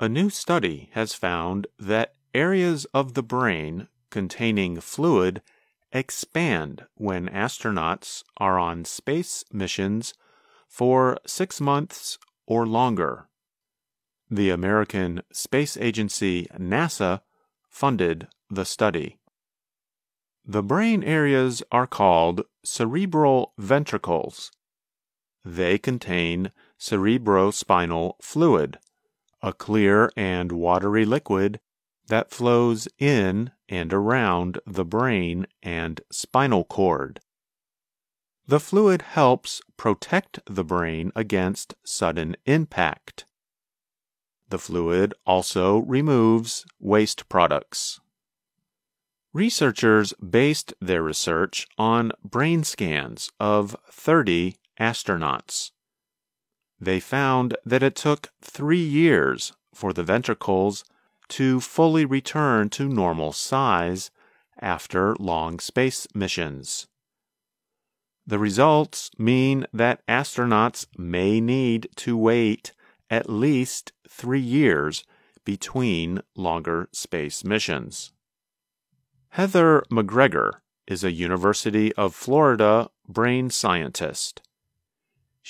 A new study has found that areas of the brain containing fluid expand when astronauts are on space missions for six months or longer. The American Space Agency NASA funded the study. The brain areas are called cerebral ventricles. They contain cerebrospinal fluid, a clear and watery liquid that flows in and around the brain and spinal cord. The fluid helps protect the brain against sudden impact. The fluid also removes waste products. Researchers based their research on brain scans of 30 astronauts. They found that it took three years for the ventricles to fully return to normal size after long space missions. The results mean that astronauts may need to wait at least three years between longer space missions. Heather McGregor is a University of Florida brain scientist.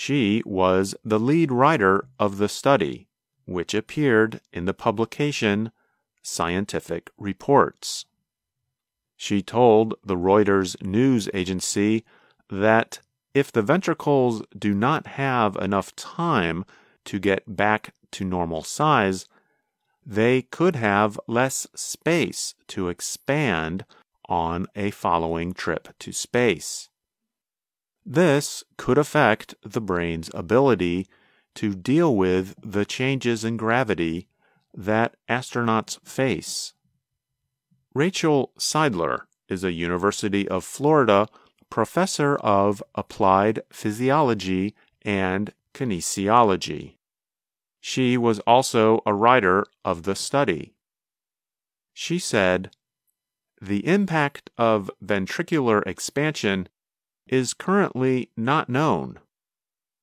She was the lead writer of the study, which appeared in the publication Scientific Reports. She told the Reuters news agency that if the ventricles do not have enough time to get back to normal size, they could have less space to expand on a following trip to space. This could affect the brain's ability to deal with the changes in gravity that astronauts face. Rachael Seidler is a University of Florida professor of applied physiology and kinesiology. She was also a writer of the study. She said, The impact of ventricular expansion is currently not known,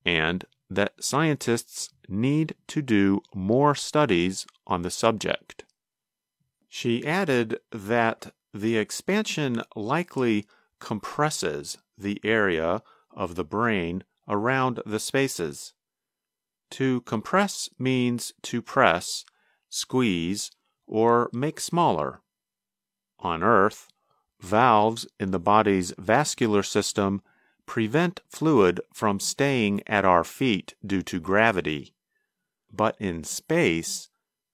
and that scientists need to do more studies on the subject. She added that the expansion likely compresses the area of the brain around the spaces. To compress means to press, squeeze, or make smaller. On Earth, valves in the body's vascular system prevent fluid from staying at our feet due to gravity. But in space,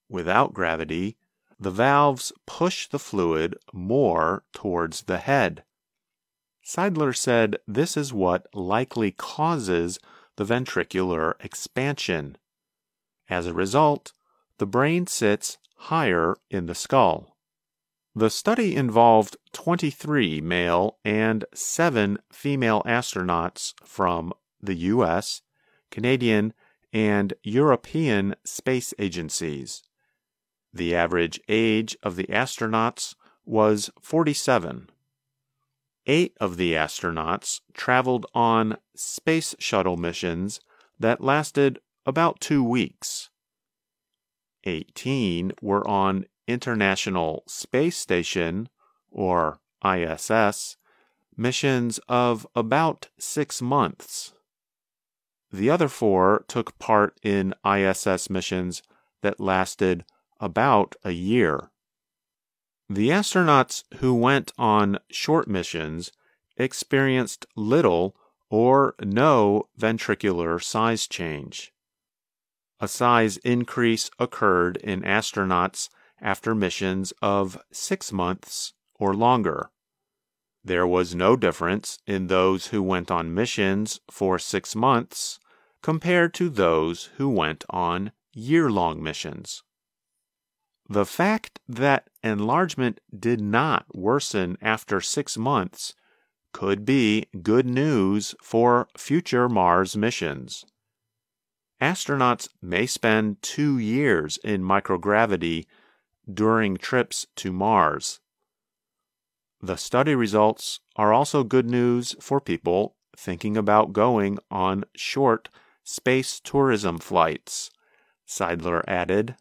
without gravity, the valves push the fluid more towards the head. Seidler said this is what likely causes the ventricular expansion. As a result, the brain sits higher in the skull. The study involved 23 male and 7 female astronauts from the U.S., Canadian, and European space agencies. The average age of the astronauts was 47. Eight of the astronauts traveled on space shuttle missions that lasted about two weeks. 18 were on International Space Station, or ISS, missions of about six months. The other four took part in ISS missions that lasted about a year. The astronauts who went on short missions experienced little or no ventricular size change. A size increase occurred in astronauts after missions of six months or longer. There was no difference in those who went on missions for six months compared to those who went on year long missions. The fact that enlargement did not worsen after six months could be good news for future Mars missions. Astronauts may spend two years in microgravity during trips to Mars. The study results are also good news for people thinking about going on short space tourism flights, Seidler added.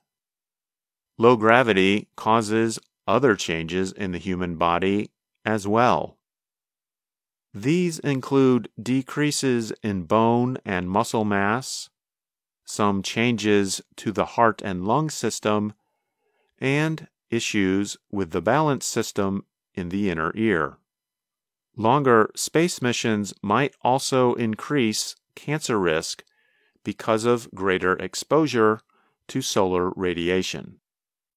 Low gravity causes other changes in the human body as well. These include decreases in bone and muscle mass, some changes to the heart and lung system, and issues with the balance system in the inner ear. Longer space missions might also increase cancer risk because of greater exposure to solar radiation.